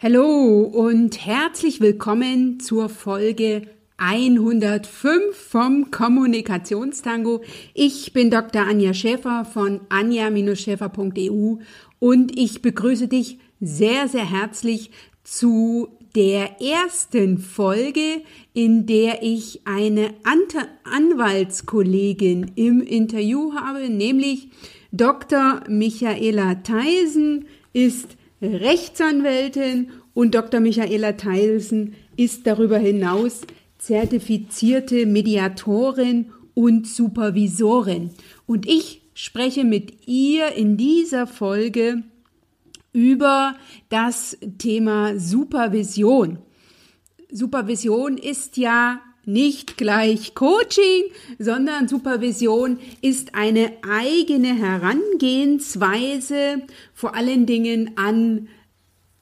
Hallo und herzlich willkommen zur Folge 105 vom Kommunikationstango. Ich bin Dr. Anja Schäfer von anja-schäfer.eu und ich begrüße dich sehr, sehr herzlich zu der ersten Folge, in der ich eine Anwaltskollegin im Interview habe, nämlich Dr. Michaela Theisen ist Rechtsanwältin und Dr. Michaela Theisen ist darüber hinaus zertifizierte Mediatorin und Supervisorin. Und ich spreche mit ihr in dieser Folge über das Thema Supervision. Supervision ist ja nicht gleich Coaching, sondern Supervision ist eine eigene Herangehensweise, vor allen Dingen an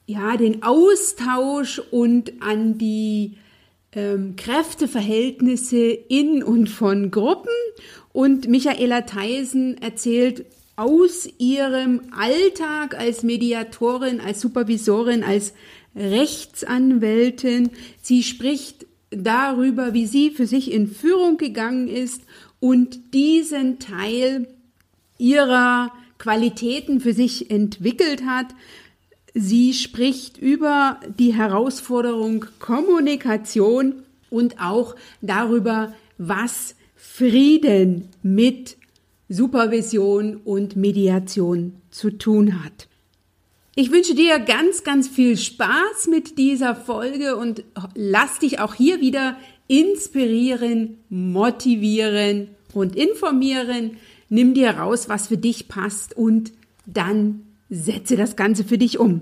ja, den Austausch und an die ähm, Kräfteverhältnisse in und von Gruppen. Und Michaela Theisen erzählt aus ihrem Alltag als Mediatorin, als Supervisorin, als Rechtsanwältin. Sie spricht darüber, wie sie für sich in Führung gegangen ist und diesen Teil ihrer Qualitäten für sich entwickelt hat. Sie spricht über die Herausforderung Kommunikation und auch darüber, was Frieden mit Supervision und Mediation zu tun hat. Ich wünsche dir ganz, ganz viel Spaß mit dieser Folge und lass dich auch hier wieder inspirieren, motivieren und informieren. Nimm dir raus, was für dich passt und dann setze das Ganze für dich um.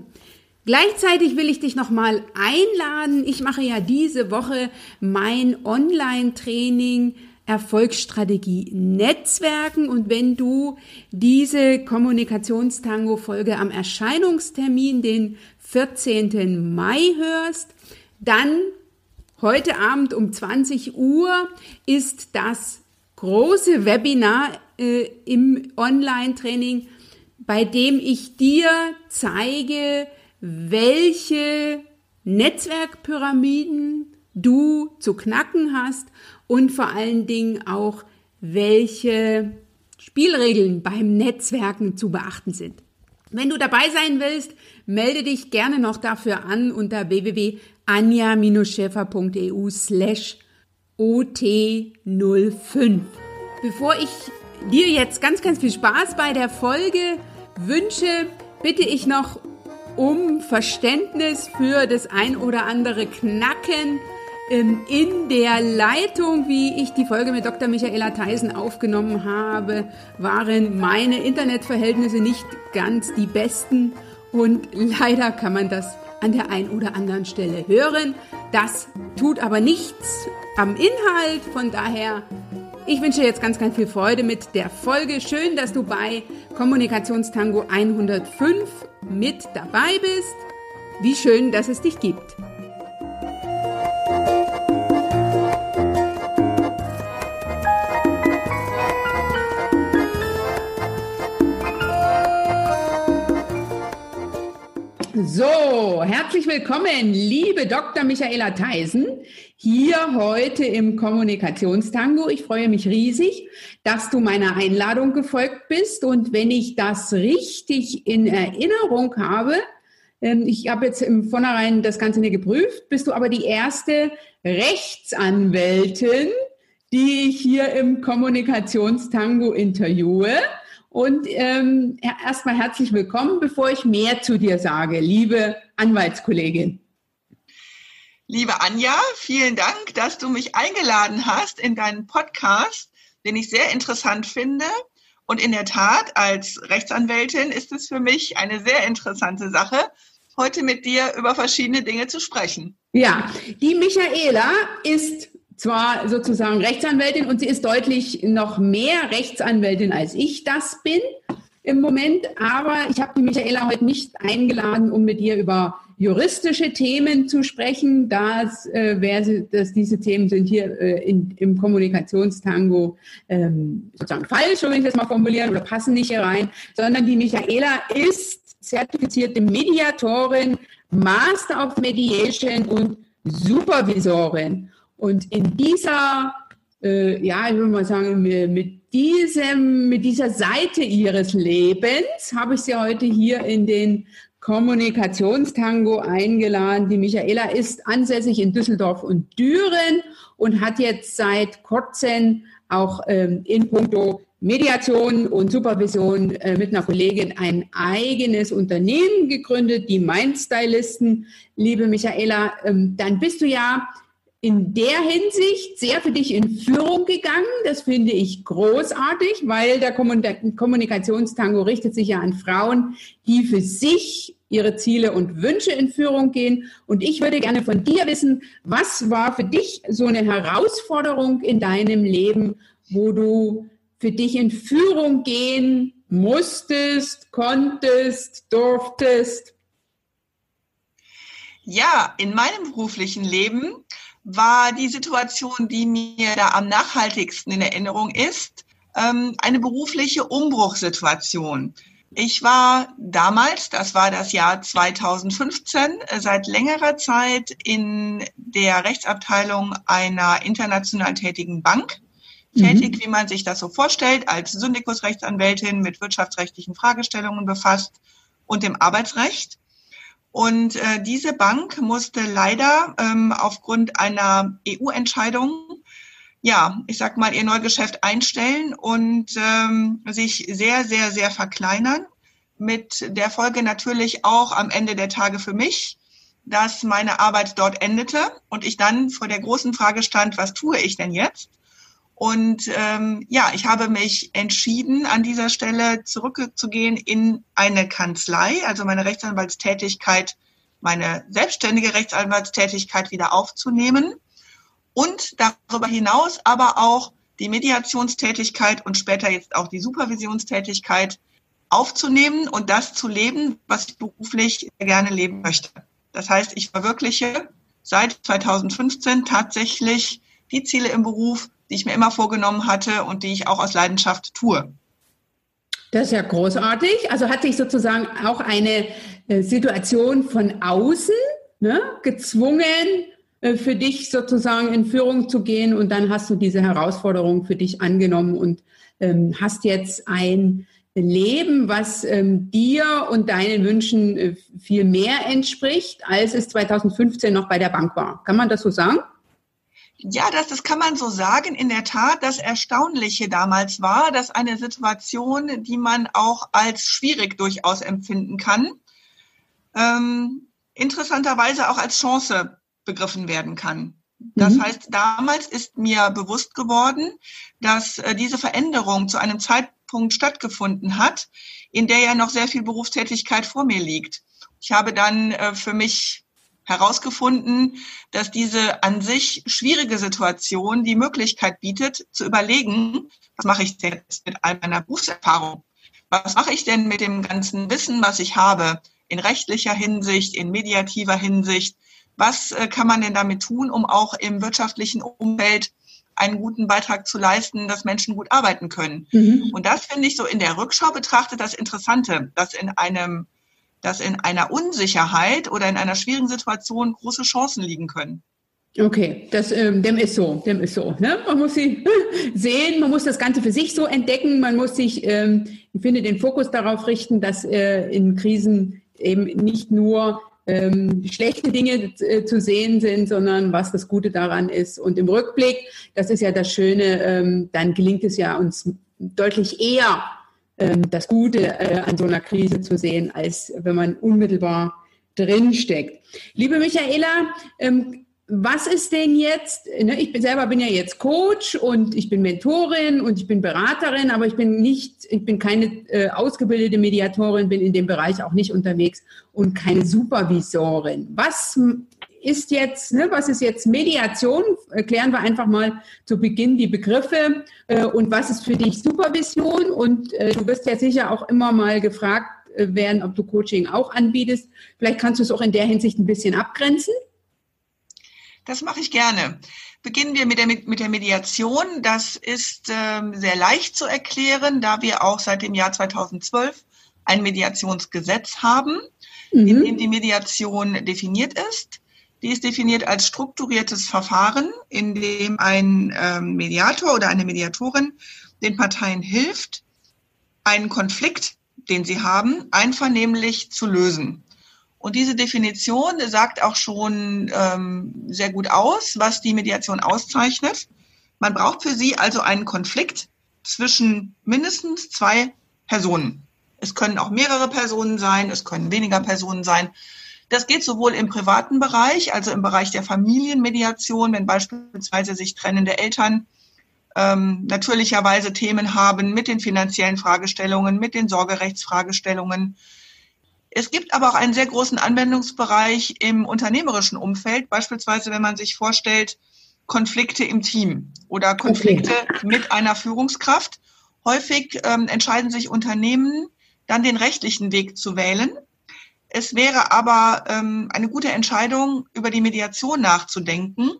Gleichzeitig will ich dich nochmal einladen. Ich mache ja diese Woche mein Online-Training Erfolgsstrategie Netzwerken. Und wenn du diese Kommunikationstango-Folge am Erscheinungstermin, den 14. Mai hörst, dann heute Abend um 20 Uhr ist das große Webinar äh, im Online-Training, bei dem ich dir zeige, welche Netzwerkpyramiden du zu knacken hast und vor allen Dingen auch, welche Spielregeln beim Netzwerken zu beachten sind. Wenn du dabei sein willst, melde dich gerne noch dafür an unter www.anja-schäfer.eu slash ot05. Bevor ich dir jetzt ganz, ganz viel Spaß bei der Folge wünsche, bitte ich noch um Verständnis für das ein oder andere Knacken in der Leitung, wie ich die Folge mit Dr. Michaela Theisen aufgenommen habe, waren meine Internetverhältnisse nicht ganz die besten und leider kann man das an der einen oder anderen Stelle hören. Das tut aber nichts am Inhalt, von daher ich wünsche jetzt ganz, ganz viel Freude mit der Folge. Schön, dass du bei Kommunikationstango 105 mit dabei bist. Wie schön, dass es dich gibt. So, herzlich willkommen, liebe Dr. Michaela Theisen, hier heute im Kommunikationstango. Ich freue mich riesig, dass du meiner Einladung gefolgt bist. Und wenn ich das richtig in Erinnerung habe, ähm, ich habe jetzt im Vornherein das Ganze nicht geprüft, bist du aber die erste Rechtsanwältin, die ich hier im Kommunikationstango interviewe. Und ähm, erstmal herzlich willkommen, bevor ich mehr zu dir sage, liebe Anwaltskollegin. Liebe Anja, vielen Dank, dass du mich eingeladen hast in deinen Podcast, den ich sehr interessant finde. Und in der Tat, als Rechtsanwältin ist es für mich eine sehr interessante Sache, heute mit dir über verschiedene Dinge zu sprechen. Ja, die Michaela ist zwar sozusagen Rechtsanwältin und sie ist deutlich noch mehr Rechtsanwältin als ich das bin im Moment, aber ich habe die Michaela heute nicht eingeladen, um mit ihr über juristische Themen zu sprechen, das, äh, wäre, dass diese Themen sind hier äh, in, im Kommunikationstango ähm, sozusagen falsch, wenn ich das mal formulieren, oder passen nicht hier rein, sondern die Michaela ist zertifizierte Mediatorin, Master of Mediation und Supervisorin. Und in dieser, äh, ja, ich würde mal sagen, mit diesem, mit dieser Seite ihres Lebens habe ich sie heute hier in den Kommunikationstango eingeladen. Die Michaela ist ansässig in Düsseldorf und Düren und hat jetzt seit kurzem auch ähm, in puncto Mediation und Supervision äh, mit einer Kollegin ein eigenes Unternehmen gegründet, die Mindstylisten. Liebe Michaela, ähm, dann bist du ja in der Hinsicht sehr für dich in Führung gegangen. Das finde ich großartig, weil der Kommunikationstango richtet sich ja an Frauen, die für sich ihre Ziele und Wünsche in Führung gehen. Und ich würde gerne von dir wissen, was war für dich so eine Herausforderung in deinem Leben, wo du für dich in Führung gehen musstest, konntest, durftest? Ja, in meinem beruflichen Leben war die Situation, die mir da am nachhaltigsten in Erinnerung ist, ähm, eine berufliche Umbruchssituation. Ich war damals, das war das Jahr 2015, seit längerer Zeit in der Rechtsabteilung einer international tätigen Bank tätig, mhm. wie man sich das so vorstellt, als Syndikusrechtsanwältin mit wirtschaftsrechtlichen Fragestellungen befasst und dem Arbeitsrecht. Und äh, diese Bank musste leider ähm, aufgrund einer EU-Entscheidung, ja, ich sag mal, ihr Neugeschäft einstellen und ähm, sich sehr, sehr, sehr verkleinern. Mit der Folge natürlich auch am Ende der Tage für mich, dass meine Arbeit dort endete und ich dann vor der großen Frage stand, was tue ich denn jetzt? Und ähm, ja, ich habe mich entschieden, an dieser Stelle zurückzugehen in eine Kanzlei, also meine Rechtsanwaltstätigkeit, meine selbstständige Rechtsanwaltstätigkeit wieder aufzunehmen und darüber hinaus aber auch die Mediationstätigkeit und später jetzt auch die Supervisionstätigkeit aufzunehmen und das zu leben, was ich beruflich gerne leben möchte. Das heißt, ich verwirkliche seit 2015 tatsächlich die Ziele im Beruf, die ich mir immer vorgenommen hatte und die ich auch aus Leidenschaft tue. Das ist ja großartig. Also hat sich sozusagen auch eine äh, Situation von außen ne, gezwungen, äh, für dich sozusagen in Führung zu gehen und dann hast du diese Herausforderung für dich angenommen und ähm, hast jetzt ein Leben, was ähm, dir und deinen Wünschen äh, viel mehr entspricht, als es 2015 noch bei der Bank war. Kann man das so sagen? Ja, das, das kann man so sagen. In der Tat, das Erstaunliche damals war, dass eine Situation, die man auch als schwierig durchaus empfinden kann, ähm, interessanterweise auch als Chance begriffen werden kann. Das mhm. heißt, damals ist mir bewusst geworden, dass äh, diese Veränderung zu einem Zeitpunkt stattgefunden hat, in der ja noch sehr viel Berufstätigkeit vor mir liegt. Ich habe dann äh, für mich herausgefunden, dass diese an sich schwierige Situation die Möglichkeit bietet, zu überlegen, was mache ich denn jetzt mit all meiner Berufserfahrung? Was mache ich denn mit dem ganzen Wissen, was ich habe, in rechtlicher Hinsicht, in mediativer Hinsicht? Was äh, kann man denn damit tun, um auch im wirtschaftlichen Umfeld einen guten Beitrag zu leisten, dass Menschen gut arbeiten können? Mhm. Und das finde ich so in der Rückschau betrachtet das Interessante, dass in einem dass in einer Unsicherheit oder in einer schwierigen Situation große Chancen liegen können. Okay, das, ähm, dem ist so, dem ist so. Ne? Man muss sie sehen, man muss das Ganze für sich so entdecken, man muss sich, ähm, ich finde, den Fokus darauf richten, dass äh, in Krisen eben nicht nur ähm, schlechte Dinge äh, zu sehen sind, sondern was das Gute daran ist. Und im Rückblick, das ist ja das Schöne, ähm, dann gelingt es ja uns deutlich eher, das Gute äh, an so einer Krise zu sehen, als wenn man unmittelbar drinsteckt. Liebe Michaela, ähm, was ist denn jetzt, ne, ich bin selber bin ja jetzt Coach und ich bin Mentorin und ich bin Beraterin, aber ich bin nicht, ich bin keine äh, ausgebildete Mediatorin, bin in dem Bereich auch nicht unterwegs und keine Supervisorin. Was ist jetzt, ne, was ist jetzt Mediation? Klären wir einfach mal zu Beginn die Begriffe äh, und was ist für dich Supervision? Und äh, du wirst ja sicher auch immer mal gefragt äh, werden, ob du Coaching auch anbietest. Vielleicht kannst du es auch in der Hinsicht ein bisschen abgrenzen. Das mache ich gerne. Beginnen wir mit der, mit der Mediation. Das ist ähm, sehr leicht zu erklären, da wir auch seit dem Jahr 2012 ein Mediationsgesetz haben. mhm. in dem die Mediation definiert ist. Die ist definiert als strukturiertes Verfahren, in dem ein ähm, Mediator oder eine Mediatorin den Parteien hilft, einen Konflikt, den sie haben, einvernehmlich zu lösen. Und diese Definition sagt auch schon ähm, sehr gut aus, was die Mediation auszeichnet. Man braucht für sie also einen Konflikt zwischen mindestens zwei Personen. Es können auch mehrere Personen sein, es können weniger Personen sein. Das geht sowohl im privaten Bereich, also im Bereich der Familienmediation, wenn beispielsweise sich trennende Eltern ähm, natürlicherweise Themen haben mit den finanziellen Fragestellungen, mit den Sorgerechtsfragestellungen. Es gibt aber auch einen sehr großen Anwendungsbereich im unternehmerischen Umfeld, beispielsweise wenn man sich vorstellt, Konflikte im Team oder Konflikte okay. mit einer Führungskraft. Häufig ähm, entscheiden sich Unternehmen, dann den rechtlichen Weg zu wählen. Es wäre aber ähm, eine gute Entscheidung, über die Mediation nachzudenken,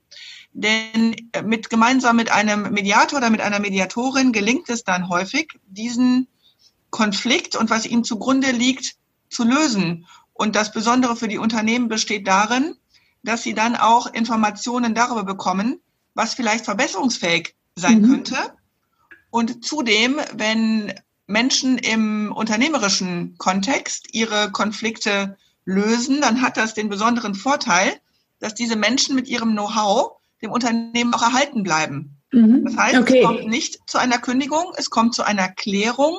denn äh, mit, gemeinsam mit einem Mediator oder mit einer Mediatorin gelingt es dann häufig, diesen Konflikt und was ihm zugrunde liegt, zu lösen. Und das Besondere für die Unternehmen besteht darin, dass sie dann auch Informationen darüber bekommen, was vielleicht verbesserungsfähig sein mhm. könnte. Und zudem, wenn Menschen im unternehmerischen Kontext ihre Konflikte lösen, dann hat das den besonderen Vorteil, dass diese Menschen mit ihrem Know-how dem Unternehmen auch erhalten bleiben. Mhm. Das heißt, okay. es kommt nicht zu einer Kündigung, es kommt zu einer Klärung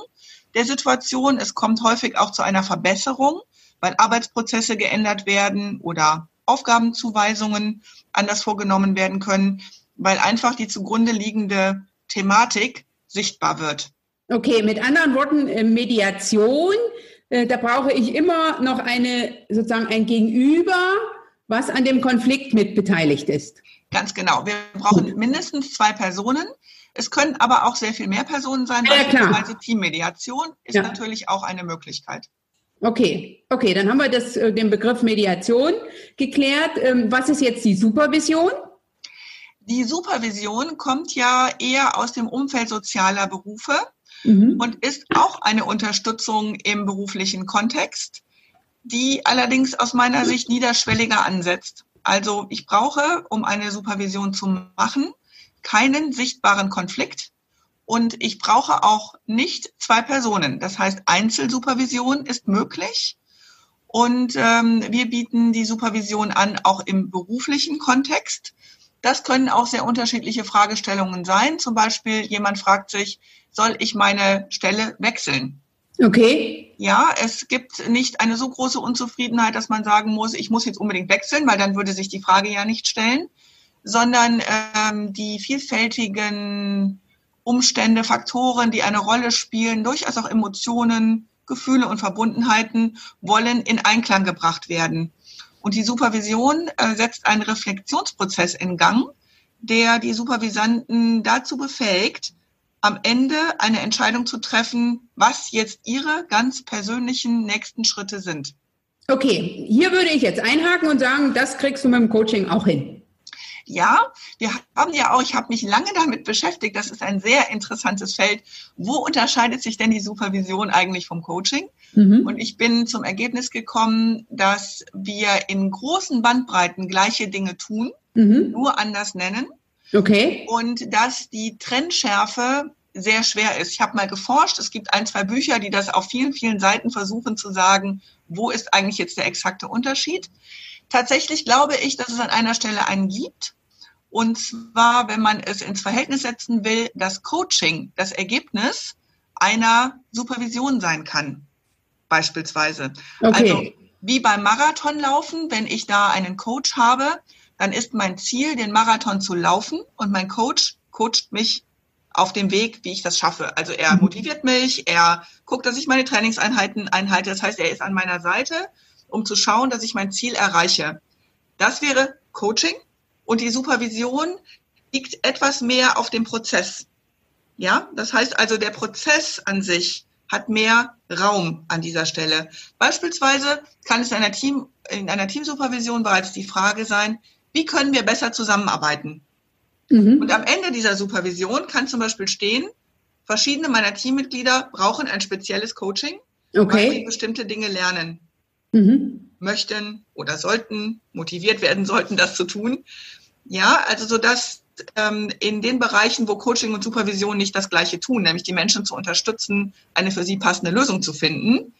der Situation, es kommt häufig auch zu einer Verbesserung, weil Arbeitsprozesse geändert werden oder Aufgabenzuweisungen anders vorgenommen werden können, weil einfach die zugrunde liegende Thematik sichtbar wird. Okay, mit anderen Worten, äh, Mediation, äh, da brauche ich immer noch eine, sozusagen ein Gegenüber, was an dem Konflikt mit beteiligt ist. Ganz genau. Wir brauchen mindestens zwei Personen. Es können aber auch sehr viel mehr Personen sein. Ja, klar. Also Teammediation ist ja. natürlich auch eine Möglichkeit. Okay, okay, dann haben wir das, äh, den Begriff Mediation geklärt. Ähm, was ist jetzt die Supervision? Die Supervision kommt ja eher aus dem Umfeld sozialer Berufe mhm. und ist auch eine Unterstützung im beruflichen Kontext, die allerdings aus meiner Sicht niederschwelliger ansetzt. Also ich brauche, um eine Supervision zu machen, keinen sichtbaren Konflikt und ich brauche auch nicht zwei Personen. Das heißt, Einzelsupervision ist möglich. Und ähm, wir bieten die Supervision an, auch im beruflichen Kontext. Das können auch sehr unterschiedliche Fragestellungen sein. Zum Beispiel, jemand fragt sich, soll ich meine Stelle wechseln? Okay. Ja, es gibt nicht eine so große Unzufriedenheit, dass man sagen muss, ich muss jetzt unbedingt wechseln, weil dann würde sich die Frage ja nicht stellen, sondern ähm, die vielfältigen Umstände, Faktoren, die eine Rolle spielen, durchaus auch Emotionen, Gefühle und Verbundenheiten wollen in Einklang gebracht werden. Und die Supervision äh, setzt einen Reflexionsprozess in Gang, der die Supervisanten dazu befähigt, am Ende eine Entscheidung zu treffen, was jetzt ihre ganz persönlichen nächsten Schritte sind. Okay, hier würde ich jetzt einhaken und sagen, das kriegst du mit dem Coaching auch hin. Ja, wir haben ja auch, ich habe mich lange damit beschäftigt, das ist ein sehr interessantes Feld. Wo unterscheidet sich denn die Supervision eigentlich vom Coaching? Mhm. Und ich bin zum Ergebnis gekommen, dass wir in großen Bandbreiten gleiche Dinge tun, mhm. nur anders nennen. Okay. Und dass die Trennschärfe sehr schwer ist. Ich habe mal geforscht, es gibt ein, zwei Bücher, die das auf vielen, vielen Seiten versuchen zu sagen, wo ist eigentlich jetzt der exakte Unterschied. Tatsächlich glaube ich, dass es an einer Stelle einen gibt. Und zwar, wenn man es ins Verhältnis setzen will, dass Coaching das Ergebnis einer Supervision sein kann, beispielsweise. Okay. Also wie beim Marathonlaufen, wenn ich da einen Coach habe, dann ist mein Ziel, den Marathon zu laufen und mein Coach coacht mich auf dem Weg, wie ich das schaffe. Also er mhm. motiviert mich, er guckt, dass ich meine Trainingseinheiten einhalte. Das heißt, er ist an meiner Seite, um zu schauen, dass ich mein Ziel erreiche. Das wäre Coaching und die Supervision liegt etwas mehr auf dem Prozess. Ja, das heißt also, der Prozess an sich hat mehr Raum an dieser Stelle. Beispielsweise kann es in einer, Team, in einer Teamsupervision bereits die Frage sein, wie können wir besser zusammenarbeiten? Mhm. Und am Ende dieser Supervision kann zum Beispiel stehen, verschiedene meiner Teammitglieder brauchen ein spezielles Coaching, okay. weil sie bestimmte Dinge lernen. mhm. möchten oder sollten, motiviert werden sollten, das zu tun. Ja, also so dass ähm, in den Bereichen, wo Coaching und Supervision nicht das Gleiche tun, nämlich die Menschen zu unterstützen, eine für sie passende Lösung zu finden,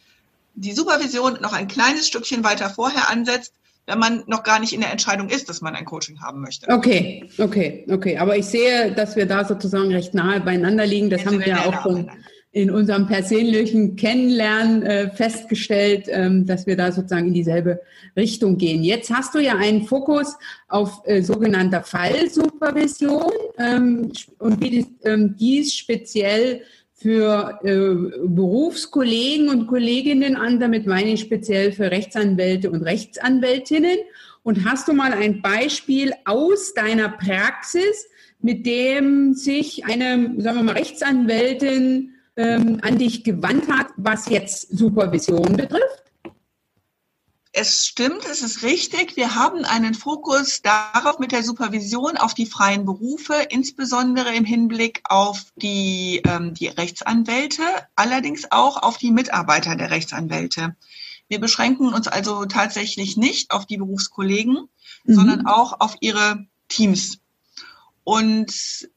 die Supervision noch ein kleines Stückchen weiter vorher ansetzt, wenn man noch gar nicht in der Entscheidung ist, dass man ein Coaching haben möchte. Okay, okay, okay. Aber ich sehe, dass wir da sozusagen recht nahe beieinander liegen. Das Jetzt haben wir ja auch schon in unserem persönlichen Kennenlernen äh, festgestellt, ähm, dass wir da sozusagen in dieselbe Richtung gehen. Jetzt hast du ja einen Fokus auf äh, sogenannter Fallsupervision ähm, und wie dies, ähm, dies speziell für äh, Berufskollegen und Kolleginnen an. Damit meine ich speziell für Rechtsanwälte und Rechtsanwältinnen. Und hast du mal ein Beispiel aus deiner Praxis, mit dem sich eine, sagen wir mal, Rechtsanwältin ähm, an dich gewandt hat, was jetzt Supervision betrifft? Es stimmt, es ist richtig. Wir haben einen Fokus darauf mit der Supervision auf die freien Berufe, insbesondere im Hinblick auf die, ähm, die Rechtsanwälte, allerdings auch auf die Mitarbeiter der Rechtsanwälte. Wir beschränken uns also tatsächlich nicht auf die Berufskollegen, mhm. sondern auch auf ihre Teams. Und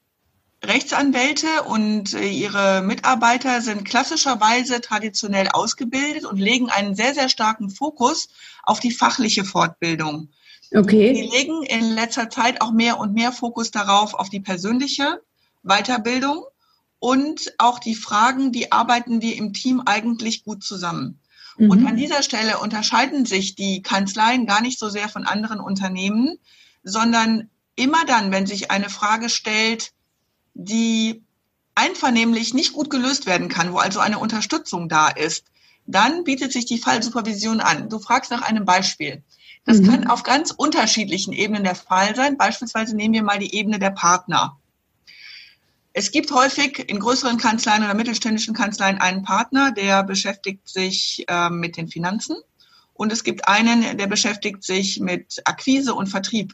Rechtsanwälte und äh, ihre Mitarbeiter sind klassischerweise traditionell ausgebildet und legen einen sehr, sehr starken Fokus auf die fachliche Fortbildung. Okay. Die legen in letzter Zeit auch mehr und mehr Fokus darauf, auf die persönliche Weiterbildung und auch die Fragen, wie arbeiten wir im Team eigentlich gut zusammen. Mhm. Und an dieser Stelle unterscheiden sich die Kanzleien gar nicht so sehr von anderen Unternehmen, sondern immer dann, wenn sich eine Frage stellt, die einvernehmlich nicht gut gelöst werden kann, wo also eine Unterstützung da ist, dann bietet sich die Fallsupervision an. Du fragst nach einem Beispiel. Das mhm. kann auf ganz unterschiedlichen Ebenen der Fall sein. Beispielsweise nehmen wir mal die Ebene der Partner. Es gibt häufig in größeren Kanzleien oder mittelständischen Kanzleien einen Partner, der beschäftigt sich äh, mit den Finanzen. Und es gibt einen, der beschäftigt sich mit Akquise und Vertrieb.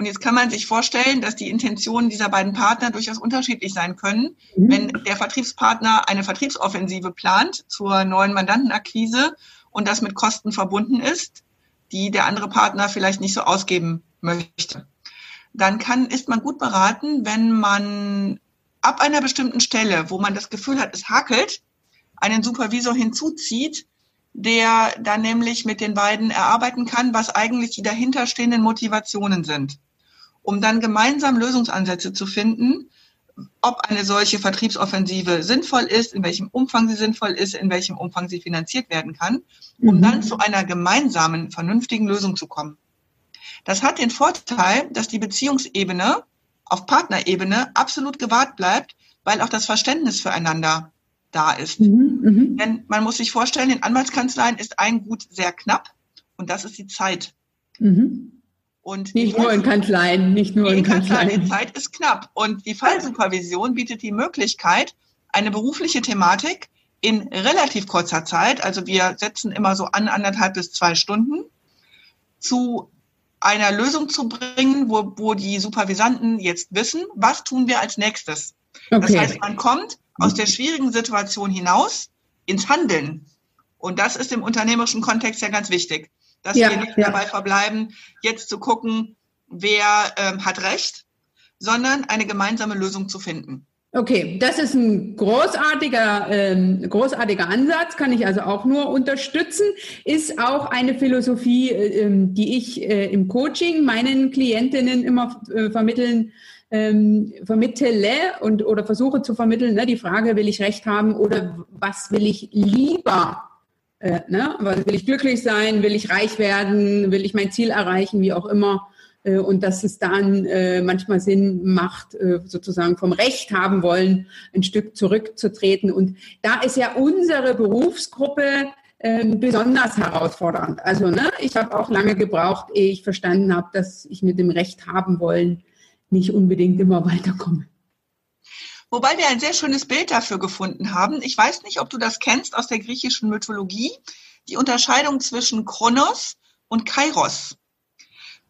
Und jetzt kann man sich vorstellen, dass die Intentionen dieser beiden Partner durchaus unterschiedlich sein können. Mhm. Wenn der Vertriebspartner eine Vertriebsoffensive plant zur neuen Mandantenakquise und das mit Kosten verbunden ist, die der andere Partner vielleicht nicht so ausgeben möchte, dann kann, ist man gut beraten, wenn man ab einer bestimmten Stelle, wo man das Gefühl hat, es hakelt, einen Supervisor hinzuzieht, der dann nämlich mit den beiden erarbeiten kann, was eigentlich die dahinterstehenden Motivationen sind um dann gemeinsam Lösungsansätze zu finden, ob eine solche Vertriebsoffensive sinnvoll ist, in welchem Umfang sie sinnvoll ist, in welchem Umfang sie finanziert werden kann, um mhm. dann zu einer gemeinsamen, vernünftigen Lösung zu kommen. Das hat den Vorteil, dass die Beziehungsebene auf Partnerebene absolut gewahrt bleibt, weil auch das Verständnis füreinander da ist. Mhm, mh. Denn man muss sich vorstellen, in Anwaltskanzleien ist ein Gut sehr knapp und das ist die Zeit. Mhm. Und nicht nur in Kanzleien, nicht nur in Kanzleien. Die Zeit ist knapp. Und die Fallsupervision bietet die Möglichkeit, eine berufliche Thematik in relativ kurzer Zeit, also wir setzen immer so an anderthalb bis zwei Stunden, zu einer Lösung zu bringen, wo, wo die Supervisanten jetzt wissen, was tun wir als nächstes. Okay. Das heißt, man kommt aus der schwierigen Situation hinaus ins Handeln. Und das ist im unternehmerischen Kontext ja ganz wichtig dass ja, wir nicht ja. dabei verbleiben, jetzt zu gucken, wer ähm, hat Recht, sondern eine gemeinsame Lösung zu finden. Okay, das ist ein großartiger, ähm, großartiger Ansatz, kann ich also auch nur unterstützen. Ist auch eine Philosophie, äh, ähm, die ich äh, im Coaching meinen Klientinnen immer äh, vermitteln ähm, vermittele und oder versuche zu vermitteln. Ne? Die Frage, will ich Recht haben oder was will ich lieber äh, ne? Will ich glücklich sein? Will ich reich werden? Will ich mein Ziel erreichen? Wie auch immer. Äh, und dass es dann äh, manchmal Sinn macht, äh, sozusagen vom Recht haben wollen, ein Stück zurückzutreten. Und da ist ja unsere Berufsgruppe ähm, besonders herausfordernd. Also ne, ich habe auch lange gebraucht, ehe ich verstanden habe, dass ich mit dem Recht haben wollen nicht unbedingt immer weiterkomme. Wobei wir ein sehr schönes Bild dafür gefunden haben. Ich weiß nicht, ob du das kennst aus der griechischen Mythologie. Die Unterscheidung zwischen Kronos und Kairos.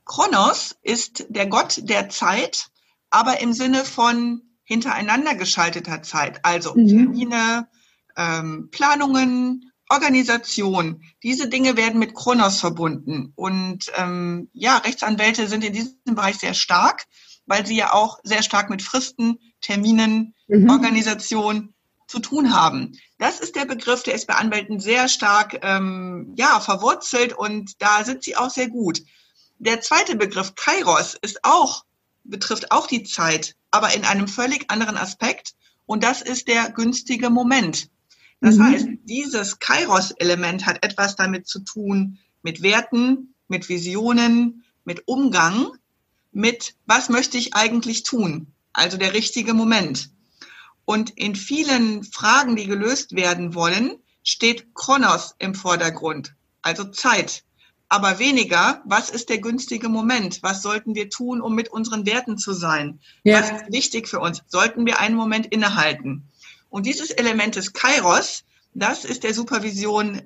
Kronos ist der Gott der Zeit, aber im Sinne von hintereinander geschalteter Zeit. Also mhm. Termine, ähm, Planungen, Organisation. Diese Dinge werden mit Kronos verbunden. Und ähm, ja, Rechtsanwälte sind in diesem Bereich sehr stark, weil sie ja auch sehr stark mit Fristen, Terminen, mhm. Organisation zu tun haben. Das ist der Begriff, der ist bei Anwälten sehr stark ähm, ja, verwurzelt und da sind sie auch sehr gut. Der zweite Begriff, Kairos, ist auch, betrifft auch die Zeit, aber in einem völlig anderen Aspekt. Und das ist der günstige Moment. Das mhm. heißt, dieses Kairos-Element hat etwas damit zu tun, mit Werten, mit Visionen, mit Umgang, mit was möchte ich eigentlich tun? Also der richtige Moment. Und in vielen Fragen, die gelöst werden wollen, steht Kronos im Vordergrund, also Zeit. Aber weniger, was ist der günstige Moment? Was sollten wir tun, um mit unseren Werten zu sein? Ja. Was ist wichtig für uns? Sollten wir einen Moment innehalten? Und dieses Element des Kairos, das ist der Supervision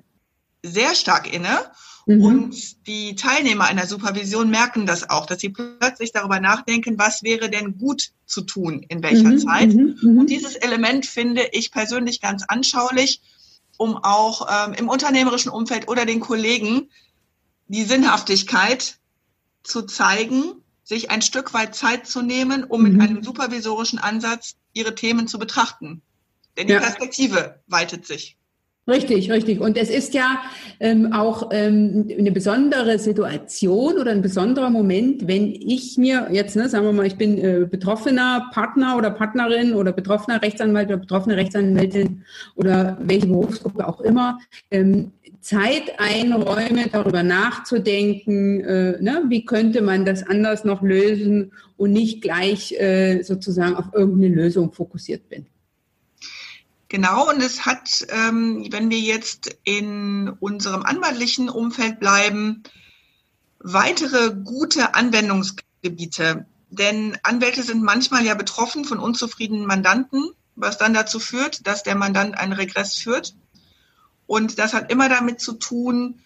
sehr stark inne. Mhm. Und die Teilnehmer einer Supervision merken das auch, dass sie plötzlich darüber nachdenken, was wäre denn gut zu tun, in welcher mhm. Zeit. Mhm. mhm. Und dieses Element finde ich persönlich ganz anschaulich, um auch ähm, im unternehmerischen Umfeld oder den Kollegen die Sinnhaftigkeit zu zeigen, sich ein Stück weit Zeit zu nehmen, um mit mhm. einem supervisorischen Ansatz ihre Themen zu betrachten. Denn die ja. Perspektive weitet sich. Richtig, richtig. Und es ist ja ähm, auch ähm, eine besondere Situation oder ein besonderer Moment, wenn ich mir jetzt, ne, sagen wir mal, ich bin äh, betroffener Partner oder Partnerin oder betroffener Rechtsanwalt oder betroffene Rechtsanwältin oder welche Berufsgruppe auch immer, ähm, Zeit einräume, darüber nachzudenken, äh, ne, wie könnte man das anders noch lösen und nicht gleich äh, sozusagen auf irgendeine Lösung fokussiert bin. Genau, und es hat, ähm, wenn wir jetzt in unserem anwaltlichen Umfeld bleiben, weitere gute Anwendungsgebiete. Denn Anwälte sind manchmal ja betroffen von unzufriedenen Mandanten, was dann dazu führt, dass der Mandant einen Regress führt. Und das hat immer damit zu tun,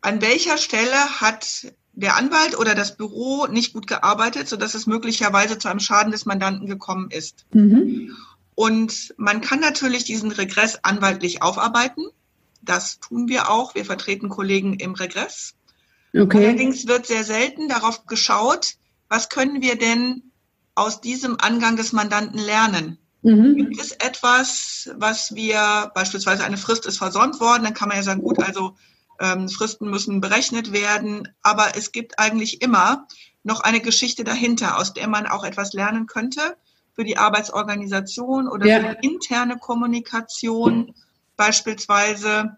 an welcher Stelle hat der Anwalt oder das Büro nicht gut gearbeitet, sodass es möglicherweise zu einem Schaden des Mandanten gekommen ist. Mhm. Und man kann natürlich diesen Regress anwaltlich aufarbeiten. Das tun wir auch. Wir vertreten Kollegen im Regress. Okay. Allerdings wird sehr selten darauf geschaut, was können wir denn aus diesem Angang des Mandanten lernen? Mhm. Gibt es etwas, was wir, beispielsweise eine Frist ist versäumt worden, dann kann man ja sagen, gut, also ähm, Fristen müssen berechnet werden, aber es gibt eigentlich immer noch eine Geschichte dahinter, aus der man auch etwas lernen könnte für die Arbeitsorganisation oder ja. für die interne Kommunikation beispielsweise.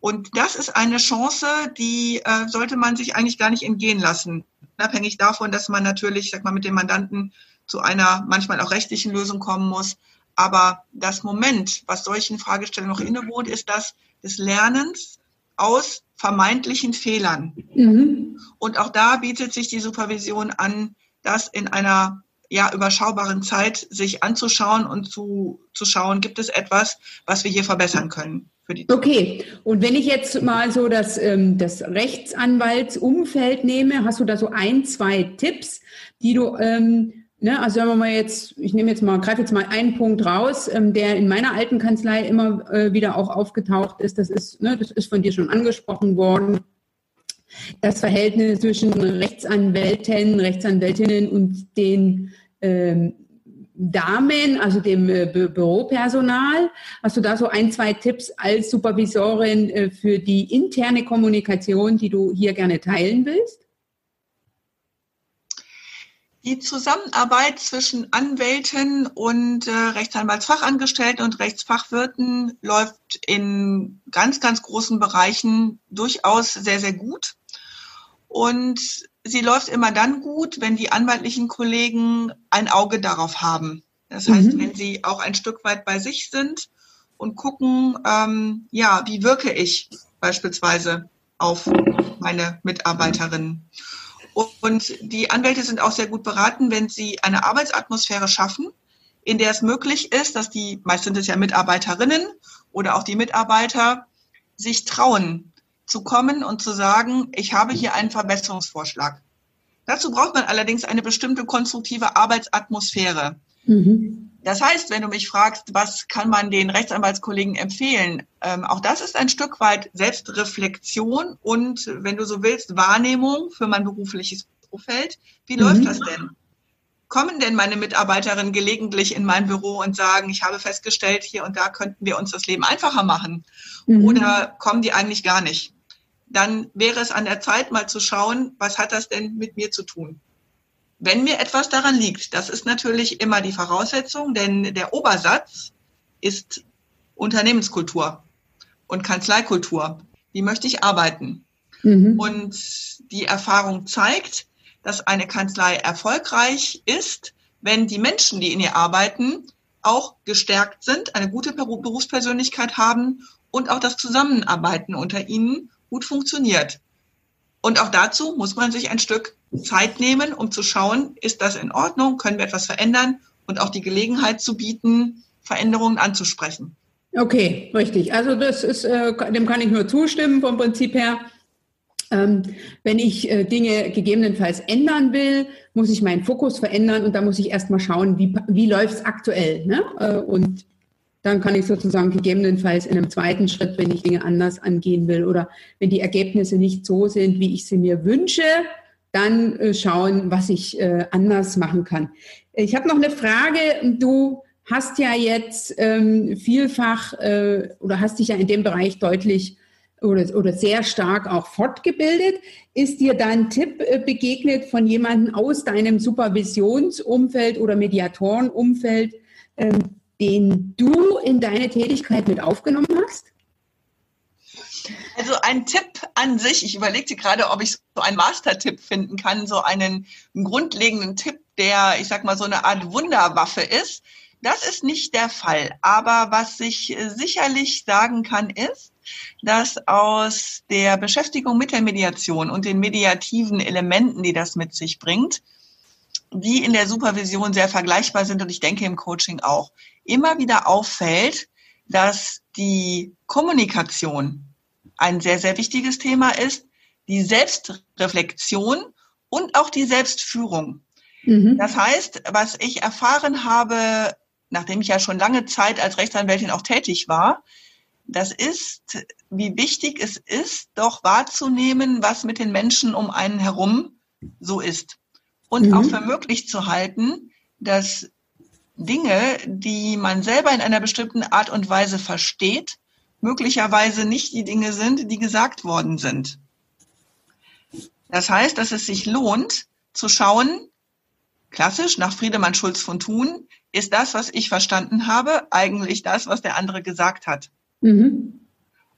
Und das ist eine Chance, die äh, sollte man sich eigentlich gar nicht entgehen lassen. Unabhängig davon, dass man natürlich, sag mal, mit dem Mandanten zu einer manchmal auch rechtlichen Lösung kommen muss. Aber das Moment, was solchen Fragestellungen noch innewohnt, ist das des Lernens aus vermeintlichen Fehlern. Mhm. Und auch da bietet sich die Supervision an, das in einer ja, überschaubaren Zeit sich anzuschauen und zu, zu schauen, gibt es etwas, was wir hier verbessern können. Okay, und wenn ich jetzt mal so das, ähm, das Rechtsanwaltsumfeld nehme, hast du da so ein, zwei Tipps, die du, ähm, ne, also sagen wir mal jetzt, ich nehme jetzt mal, greife jetzt mal einen Punkt raus, ähm, der in meiner alten Kanzlei immer äh, wieder auch aufgetaucht ist, das ist, ne, das ist von dir schon angesprochen worden das Verhältnis zwischen Rechtsanwälten, Rechtsanwältinnen und den ähm, Damen, also dem äh, Bü Büropersonal. Hast du da so ein, zwei Tipps als Supervisorin äh, für die interne Kommunikation, die du hier gerne teilen willst? Die Zusammenarbeit zwischen Anwälten und äh, Rechtsanwaltsfachangestellten und Rechtsfachwirten läuft in ganz, ganz großen Bereichen durchaus sehr, sehr gut. Und sie läuft immer dann gut, wenn die anwaltlichen Kollegen ein Auge darauf haben. Das heißt, mhm. wenn sie auch ein Stück weit bei sich sind und gucken, ähm, ja, wie wirke ich beispielsweise auf meine Mitarbeiterinnen. Und die Anwälte sind auch sehr gut beraten, wenn sie eine Arbeitsatmosphäre schaffen, in der es möglich ist, dass die, meist sind es ja Mitarbeiterinnen oder auch die Mitarbeiter, sich trauen, zu kommen und zu sagen, ich habe hier einen Verbesserungsvorschlag. Dazu braucht man allerdings eine bestimmte konstruktive Arbeitsatmosphäre. Mhm. Das heißt, wenn du mich fragst, was kann man den Rechtsanwaltskollegen empfehlen, ähm, auch das ist ein Stück weit Selbstreflexion und, wenn du so willst, Wahrnehmung für mein berufliches Umfeld. Wie mhm. läuft das denn? Kommen denn meine Mitarbeiterinnen gelegentlich in mein Büro und sagen, ich habe festgestellt, hier und da könnten wir uns das Leben einfacher machen? Mhm. Oder kommen die eigentlich gar nicht? Dann wäre es an der Zeit, mal zu schauen, was hat das denn mit mir zu tun? Wenn mir etwas daran liegt, das ist natürlich immer die Voraussetzung, denn der Obersatz ist Unternehmenskultur und Kanzleikultur. Wie möchte ich arbeiten? Mhm. Und die Erfahrung zeigt, dass eine Kanzlei erfolgreich ist, wenn die Menschen, die in ihr arbeiten, auch gestärkt sind, eine gute Berufspersönlichkeit haben und auch das Zusammenarbeiten unter ihnen gut funktioniert. Und auch dazu muss man sich ein Stück Zeit nehmen, um zu schauen, ist das in Ordnung, können wir etwas verändern und auch die Gelegenheit zu bieten, Veränderungen anzusprechen. Okay, richtig. Also das ist, äh, dem kann ich nur zustimmen vom Prinzip her. Ähm, wenn ich äh, Dinge gegebenenfalls ändern will, muss ich meinen Fokus verändern und da muss ich erstmal schauen, wie, wie läuft es aktuell. Ne? Äh, und dann kann ich sozusagen gegebenenfalls in einem zweiten Schritt, wenn ich Dinge anders angehen will oder wenn die Ergebnisse nicht so sind, wie ich sie mir wünsche, dann äh, schauen, was ich äh, anders machen kann. Ich habe noch eine Frage. Du hast ja jetzt ähm, vielfach äh, oder hast dich ja in dem Bereich deutlich oder, oder sehr stark auch fortgebildet. Ist dir da ein Tipp begegnet von jemandem aus deinem Supervisionsumfeld oder Mediatorenumfeld, ähm, den du in deine Tätigkeit mit aufgenommen hast? Also ein Tipp an sich, ich überlegte gerade, ob ich so einen Master-Tipp finden kann, so einen, grundlegenden Tipp, der, ich sag mal, so eine Art Wunderwaffe ist. Das ist nicht der Fall. Aber was ich sicherlich sagen kann, ist, dass aus der Beschäftigung mit der Mediation und den mediativen Elementen, die das mit sich bringt, die in der Supervision sehr vergleichbar sind und ich denke im Coaching auch, immer wieder auffällt, dass die Kommunikation ein sehr, sehr wichtiges Thema ist, die Selbstreflexion und auch die Selbstführung. Mhm. Das heißt, was ich erfahren habe, nachdem ich ja schon lange Zeit als Rechtsanwältin auch tätig war, das ist, wie wichtig es ist, doch wahrzunehmen, was mit den Menschen um einen herum so ist. Und mhm. auch für möglich zu halten, dass Dinge, die man selber in einer bestimmten Art und Weise versteht, möglicherweise nicht die Dinge sind, die gesagt worden sind. Das heißt, dass es sich lohnt, zu schauen, klassisch nach Friedemann Schulz von Thun, ist das, was ich verstanden habe, eigentlich das, was der andere gesagt hat. Mhm.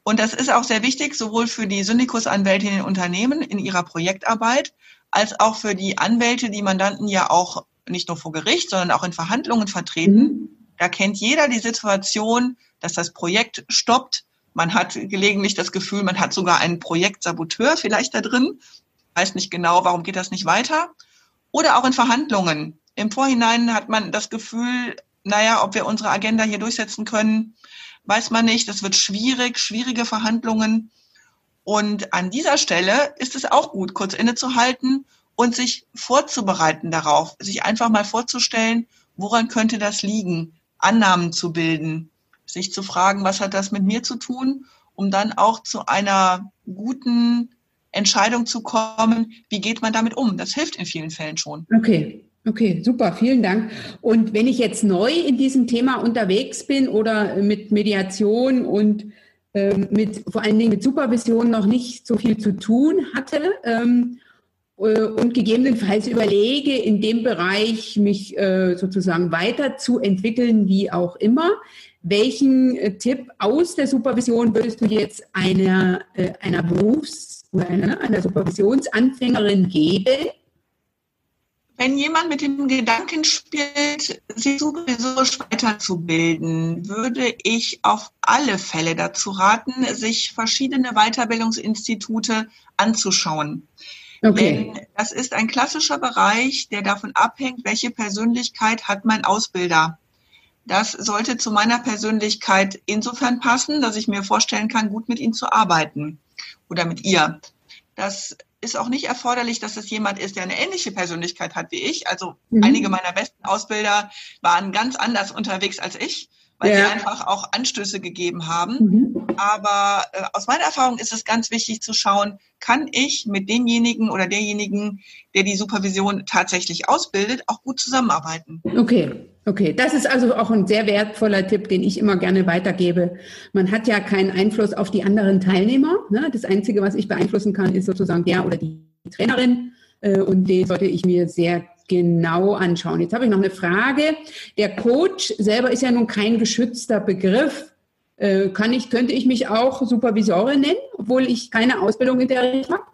Und das ist auch sehr wichtig, sowohl für die Syndikusanwälte in Unternehmen in ihrer Projektarbeit, als auch für die Anwälte, die Mandanten ja auch nicht nur vor Gericht, sondern auch in Verhandlungen vertreten. Mhm. Da kennt jeder die Situation, dass das Projekt stoppt. Man hat gelegentlich das Gefühl, man hat sogar einen Projektsaboteur vielleicht da drin. Weiß nicht genau, warum geht das nicht weiter. Oder auch in Verhandlungen. Im Vorhinein hat man das Gefühl, naja, ob wir unsere Agenda hier durchsetzen können, weiß man nicht. Das wird schwierig, schwierige Verhandlungen. Und an dieser Stelle ist es auch gut, kurz innezuhalten und sich vorzubereiten darauf, sich einfach mal vorzustellen, woran könnte das liegen, Annahmen zu bilden, sich zu fragen, was hat das mit mir zu tun, um dann auch zu einer guten Entscheidung zu kommen, wie geht man damit um. Das hilft in vielen Fällen schon. Okay. Okay, super, vielen Dank. Und wenn ich jetzt neu in diesem Thema unterwegs bin oder mit Mediation und ähm, mit vor allen Dingen mit Supervision noch nicht so viel zu tun hatte ähm, äh, und gegebenenfalls überlege, in dem Bereich mich äh, sozusagen weiterzuentwickeln, wie auch immer, welchen äh, Tipp aus der Supervision würdest du jetzt einer, äh, einer Berufs- oder einer, einer Supervisionsanfängerin geben? Wenn jemand mit dem Gedanken spielt, sich sowieso weiterzubilden, würde ich auf alle Fälle dazu raten, sich verschiedene Weiterbildungsinstitute anzuschauen. Okay. Denn das ist ein klassischer Bereich, der davon abhängt, welche Persönlichkeit hat mein Ausbilder. Das sollte zu meiner Persönlichkeit insofern passen, dass ich mir vorstellen kann, gut mit ihm zu arbeiten oder mit ihr. Das ist auch nicht erforderlich, dass es jemand ist, der eine ähnliche Persönlichkeit hat wie ich. Also mhm. einige meiner besten Ausbilder waren ganz anders unterwegs als ich, weil ja. sie einfach auch Anstöße gegeben haben. Mhm. Aber äh, aus meiner Erfahrung ist es ganz wichtig zu schauen, kann ich mit demjenigen oder derjenigen, der die Supervision tatsächlich ausbildet, auch gut zusammenarbeiten. Okay. Okay, das ist also auch ein sehr wertvoller Tipp, den ich immer gerne weitergebe. Man hat ja keinen Einfluss auf die anderen Teilnehmer. Ne? Das Einzige, was ich beeinflussen kann, ist sozusagen der oder die Trainerin. Äh, und den sollte ich mir sehr genau anschauen. Jetzt habe ich noch eine Frage. Der Coach selber ist ja nun kein geschützter Begriff. Äh, kann ich, könnte ich mich auch Supervisorin nennen, obwohl ich keine Ausbildung in der Richtung habe?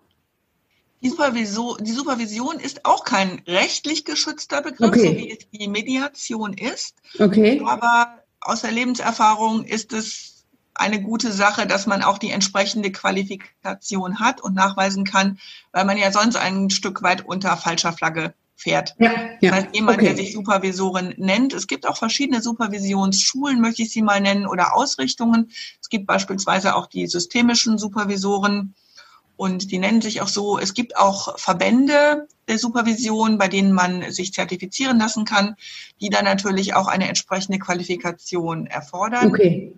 Die Supervision, die Supervision ist auch kein rechtlich geschützter Begriff, okay. so wie es die Mediation ist. Okay. Aber aus der Lebenserfahrung ist es eine gute Sache, dass man auch die entsprechende Qualifikation hat und nachweisen kann, weil man ja sonst ein Stück weit unter falscher Flagge fährt. Ja, ja. Das heißt, jemand, okay. der sich Supervisorin nennt. Es gibt auch verschiedene Supervisionsschulen, möchte ich sie mal nennen, oder Ausrichtungen. Es gibt beispielsweise auch die systemischen Supervisoren und die nennen sich auch so. Es gibt auch Verbände der Supervision, bei denen man sich zertifizieren lassen kann, die dann natürlich auch eine entsprechende Qualifikation erfordern. Okay.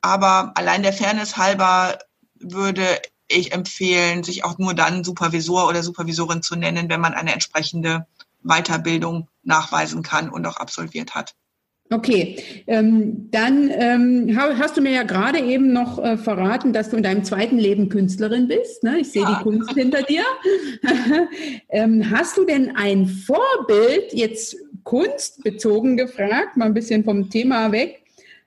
Aber allein der Fairness halber würde ich empfehlen, sich auch nur dann Supervisor oder Supervisorin zu nennen, wenn man eine entsprechende Weiterbildung nachweisen kann und auch absolviert hat. Okay, ähm, dann ähm, hast du mir ja gerade eben noch äh, verraten, dass du in deinem zweiten Leben Künstlerin bist. Ne? Ich sehe ja. die Kunst hinter dir. ähm, hast du denn ein Vorbild, jetzt kunstbezogen gefragt, mal ein bisschen vom Thema weg,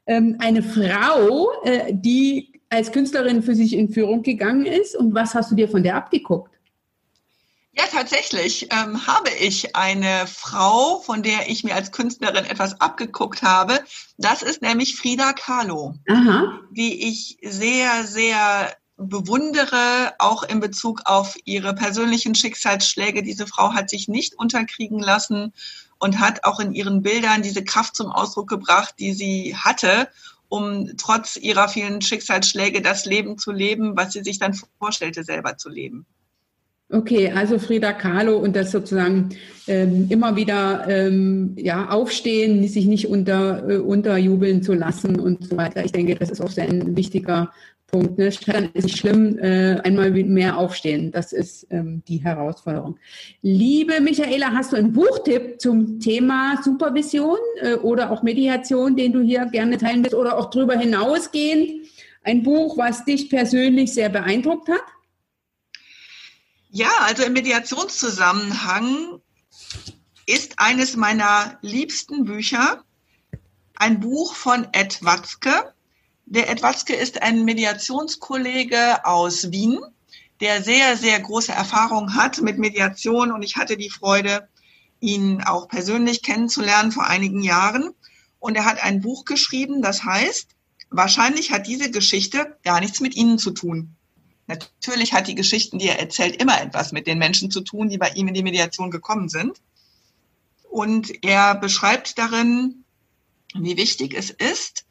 ähm, eine Frau, äh, die als Künstlerin für sich in Führung gegangen ist und was hast du dir von der abgeguckt? Ja, tatsächlich ähm, habe ich eine Frau, von der ich mir als Künstlerin etwas abgeguckt habe. Das ist nämlich Frida Kahlo, Aha. die ich sehr, sehr bewundere, auch in Bezug auf ihre persönlichen Schicksalsschläge. Diese Frau hat sich nicht unterkriegen lassen und hat auch in ihren Bildern diese Kraft zum Ausdruck gebracht, die sie hatte, um trotz ihrer vielen Schicksalsschläge das Leben zu leben, was sie sich dann vorstellte, selber zu leben. Okay, also Frida Kahlo und das sozusagen ähm, immer wieder ähm, ja, aufstehen, sich nicht unter, äh, unterjubeln zu lassen und so weiter. Ich denke, das ist auch sehr ein wichtiger Punkt. Ne? Scheitern ist nicht schlimm, äh, einmal mehr aufstehen. Das ist ähm, die Herausforderung. Liebe Michaela, hast du einen Buchtipp zum Thema Supervision äh, oder auch Mediation, den du hier gerne teilen willst oder auch darüber hinausgehend? Ein Buch, was dich persönlich sehr beeindruckt hat? Ja, also im Mediationszusammenhang ist eines meiner liebsten Bücher ein Buch von Ed Watzke. Der Ed Watzke ist ein Mediationskollege aus Wien, der sehr, sehr große Erfahrung hat mit Mediation und ich hatte die Freude, ihn auch persönlich kennenzulernen vor einigen Jahren. Und er hat ein Buch geschrieben, das heißt, wahrscheinlich hat diese Geschichte gar nichts mit Ihnen zu tun. Natürlich hat die Geschichten, die er erzählt, immer etwas mit den Menschen zu tun, die bei ihm in die Mediation gekommen sind. Und er beschreibt darin, wie wichtig es ist,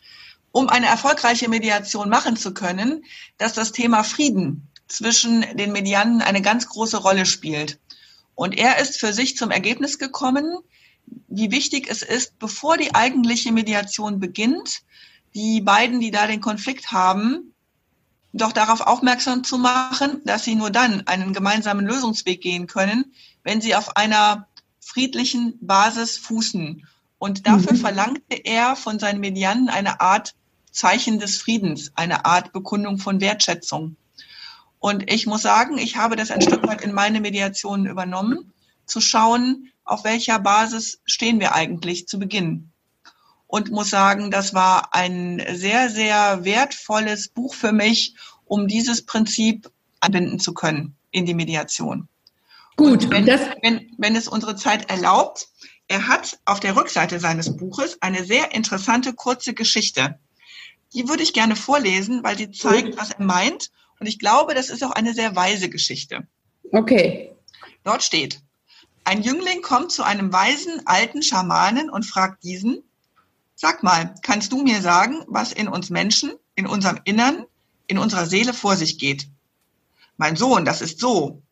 um eine erfolgreiche Mediation machen zu können, dass das Thema Frieden zwischen den Medianen eine ganz große Rolle spielt. Und er ist für sich zum Ergebnis gekommen, wie wichtig es ist, bevor die eigentliche Mediation beginnt, die beiden, die da den Konflikt haben, doch darauf aufmerksam zu machen, dass sie nur dann einen gemeinsamen Lösungsweg gehen können, wenn sie auf einer friedlichen Basis fußen. Und dafür mhm. verlangte er von seinen Medianen eine Art Zeichen des Friedens, eine Art Bekundung von Wertschätzung. Und ich muss sagen, ich habe das ein Stück weit in meine Mediationen übernommen, zu schauen, auf welcher Basis stehen wir eigentlich zu Beginn. Und muss sagen, das war ein sehr, sehr wertvolles Buch für mich, um dieses Prinzip anwenden zu können in die Mediation. Gut, wenn, wenn, wenn es unsere Zeit erlaubt, er hat auf der Rückseite seines Buches eine sehr interessante kurze Geschichte. Die würde ich gerne vorlesen, weil sie zeigt, was er meint. Und ich glaube, das ist auch eine sehr weise Geschichte. Okay. Dort steht, ein Jüngling kommt zu einem weisen alten Schamanen und fragt diesen, sag mal, kannst du mir sagen, was in uns Menschen, in unserem Innern, in unserer Seele vor sich geht. Mein Sohn, das ist so.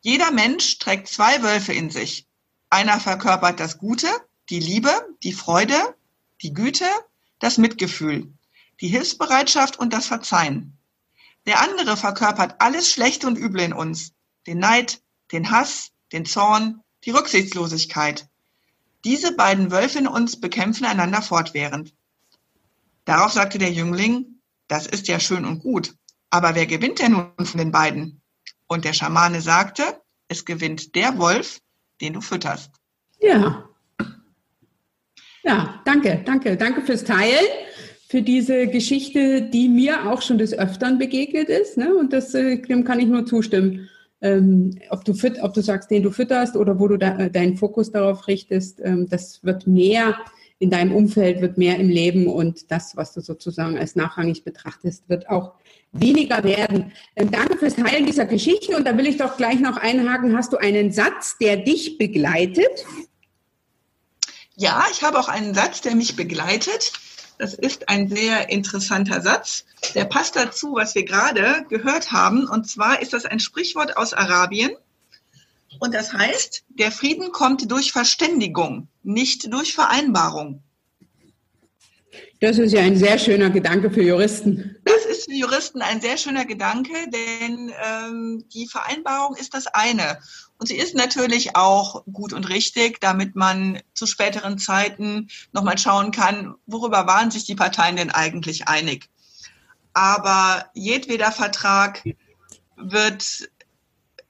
Jeder Mensch trägt zwei Wölfe in sich. Einer verkörpert das Gute, die Liebe, die Freude, die Güte, das Mitgefühl, die Hilfsbereitschaft und das Verzeihen. Der andere verkörpert alles Schlechte und Üble in uns, den Neid, den Hass, den Zorn, die Rücksichtslosigkeit. Diese beiden Wölfe in uns bekämpfen einander fortwährend. Darauf sagte der Jüngling, das ist ja schön und gut, aber wer gewinnt denn nun von den beiden? Und der Schamane sagte, es gewinnt der Wolf, den du fütterst. Ja. Ja, danke, danke, danke fürs Teilen, für diese Geschichte, die mir auch schon des Öfteren begegnet ist. Ne? Und das, äh, dem kann ich nur zustimmen. Ähm, ob, du füt, ob du sagst, den du fütterst oder wo du da, äh, deinen Fokus darauf richtest, ähm, das wird mehr in deinem Umfeld, wird mehr im Leben und das, was du sozusagen als nachrangig betrachtest, wird auch weniger werden. Ähm, danke fürs Teilen dieser Geschichte und da will ich doch gleich noch einhaken. Hast du einen Satz, der dich begleitet? Ja, ich habe auch einen Satz, der mich begleitet. Das ist ein sehr interessanter Satz. Der passt dazu, was wir gerade gehört haben. Und zwar ist das ein Sprichwort aus Arabien. Und das heißt, der Frieden kommt durch Verständigung, nicht durch Vereinbarung. Das ist ja ein sehr schöner Gedanke für Juristen. Das ist für Juristen ein sehr schöner Gedanke, denn ähm, die Vereinbarung ist das eine. Und sie ist natürlich auch gut und richtig, damit man zu späteren Zeiten nochmal schauen kann, worüber waren sich die Parteien denn eigentlich einig. Aber jedweder Vertrag wird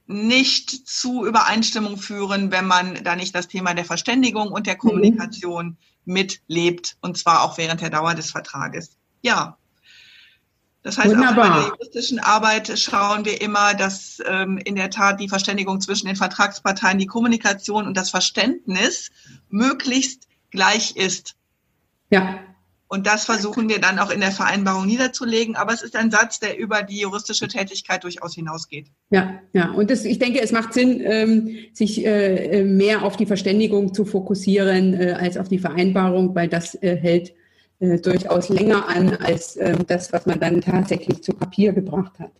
nicht zu Übereinstimmung führen, wenn man da nicht das Thema der Verständigung und der mhm. Kommunikation mitlebt, und zwar auch während der Dauer des Vertrages. Ja. Das heißt, Wunderbar. auch bei der juristischen Arbeit schauen wir immer, dass ähm, in der Tat die Verständigung zwischen den Vertragsparteien, die Kommunikation und das Verständnis möglichst gleich ist. Ja. Und das versuchen wir dann auch in der Vereinbarung niederzulegen. Aber es ist ein Satz, der über die juristische Tätigkeit durchaus hinausgeht. Ja, ja. Und das, ich denke, es macht Sinn, ähm, sich äh, mehr auf die Verständigung zu fokussieren äh, als auf die Vereinbarung, weil das äh, hält äh, durchaus länger an als äh, das, was man dann tatsächlich zu Papier gebracht hat.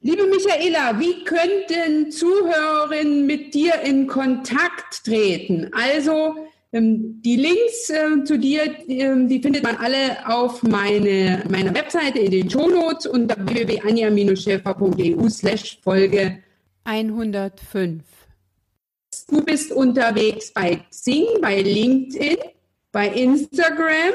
Liebe Michaela, wie könnten Zuhörerinnen mit dir in Kontakt treten? Also ähm, die Links äh, zu dir, äh, die findet man alle auf meine, meiner Webseite in den Shownotes unter www.anja-schäfer.eu slash Folge 105. Du bist unterwegs bei Xing, bei LinkedIn, bei Instagram,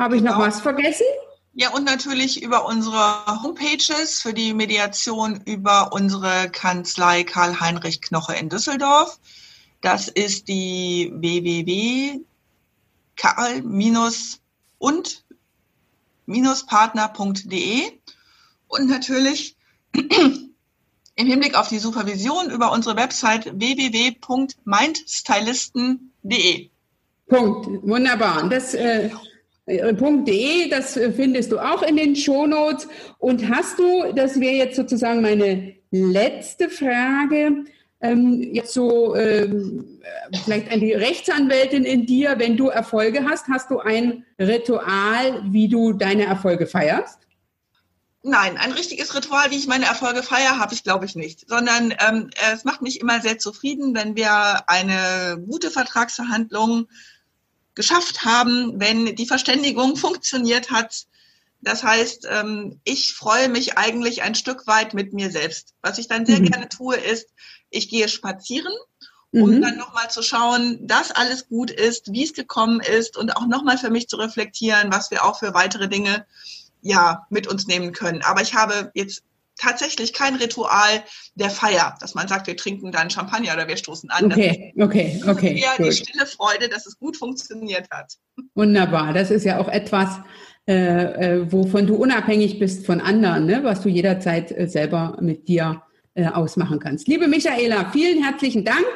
habe ich noch genau. was vergessen? Ja, und natürlich über unsere Homepages für die Mediation über unsere Kanzlei Karl-Heinrich Knoche in Düsseldorf. Das ist die www.karl- und-partner.de und natürlich im Hinblick auf die Supervision über unsere Website www.mindstylisten.de. Punkt. Wunderbar. Das äh, .de, das äh, findest du auch in den Shownotes. Und hast du, das wäre jetzt sozusagen meine letzte Frage, ähm, jetzt so ähm, vielleicht an die Rechtsanwältin in dir, wenn du Erfolge hast, hast du ein Ritual, wie du deine Erfolge feierst? Nein, ein richtiges Ritual, wie ich meine Erfolge feiere, habe ich, glaube ich, nicht. Sondern ähm, es macht mich immer sehr zufrieden, wenn wir eine gute Vertragsverhandlung geschafft haben, wenn die Verständigung funktioniert hat. Das heißt, ähm, ich freue mich eigentlich ein Stück weit mit mir selbst. Was ich dann sehr mhm. gerne tue, ist, ich gehe spazieren, um mhm. dann nochmal zu schauen, dass alles gut ist, wie es gekommen ist und auch nochmal für mich zu reflektieren, was wir auch für weitere Dinge ja mit uns nehmen können. Aber ich habe jetzt tatsächlich kein Ritual der Feier, dass man sagt, wir trinken dann Champagner oder wir stoßen an. Okay, okay, okay. Eher die stille Freude, dass es gut funktioniert hat. Wunderbar. Das ist ja auch etwas, äh, äh, wovon du unabhängig bist von anderen, ne? was du jederzeit äh, selber mit dir äh, ausmachen kannst. Liebe Michaela, vielen herzlichen Dank,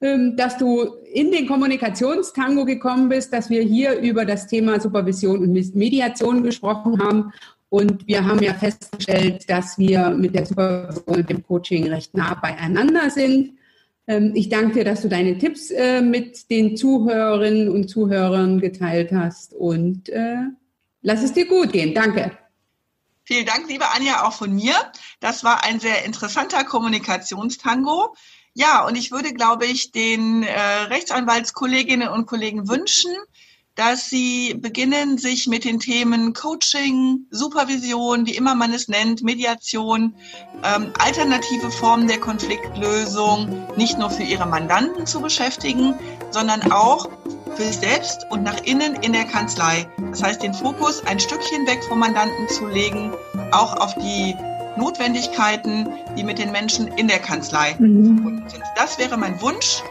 ähm, dass du in den Kommunikationstango gekommen bist, dass wir hier über das Thema Supervision und Mediation gesprochen haben und wir haben ja festgestellt, dass wir mit der Supervision und dem Coaching recht nah beieinander sind. Ähm, ich danke dir, dass du deine Tipps äh, mit den Zuhörerinnen und Zuhörern geteilt hast und äh, lass es dir gut gehen. Danke. Vielen Dank, liebe Anja, auch von mir. Das war ein sehr interessanter Kommunikationstango. Ja, und ich würde, glaube ich, den äh, Rechtsanwaltskolleginnen und Kollegen wünschen, dass sie beginnen, sich mit den Themen Coaching, Supervision, wie immer man es nennt, Mediation, ähm, alternative Formen der Konfliktlösung nicht nur für ihre Mandanten zu beschäftigen, sondern auch für sich selbst und nach innen in der Kanzlei. Das heißt, den Fokus ein Stückchen weg vom Mandanten zu legen, auch auf die Notwendigkeiten, die mit den Menschen in der Kanzlei mhm. verbunden sind. Das wäre mein Wunsch.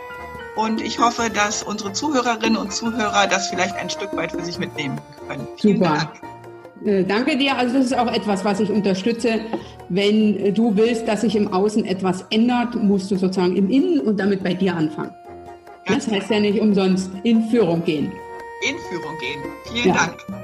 Und ich hoffe, dass unsere Zuhörerinnen und Zuhörer das vielleicht ein Stück weit für sich mitnehmen können. Vielen Super. Dank. Äh, danke dir. Also das ist auch etwas, was ich unterstütze. Wenn du willst, dass sich im Außen etwas ändert, musst du sozusagen im Innen und damit bei dir anfangen. Ganz das heißt ja nicht umsonst in Führung gehen. In Führung gehen. Vielen ja. Dank.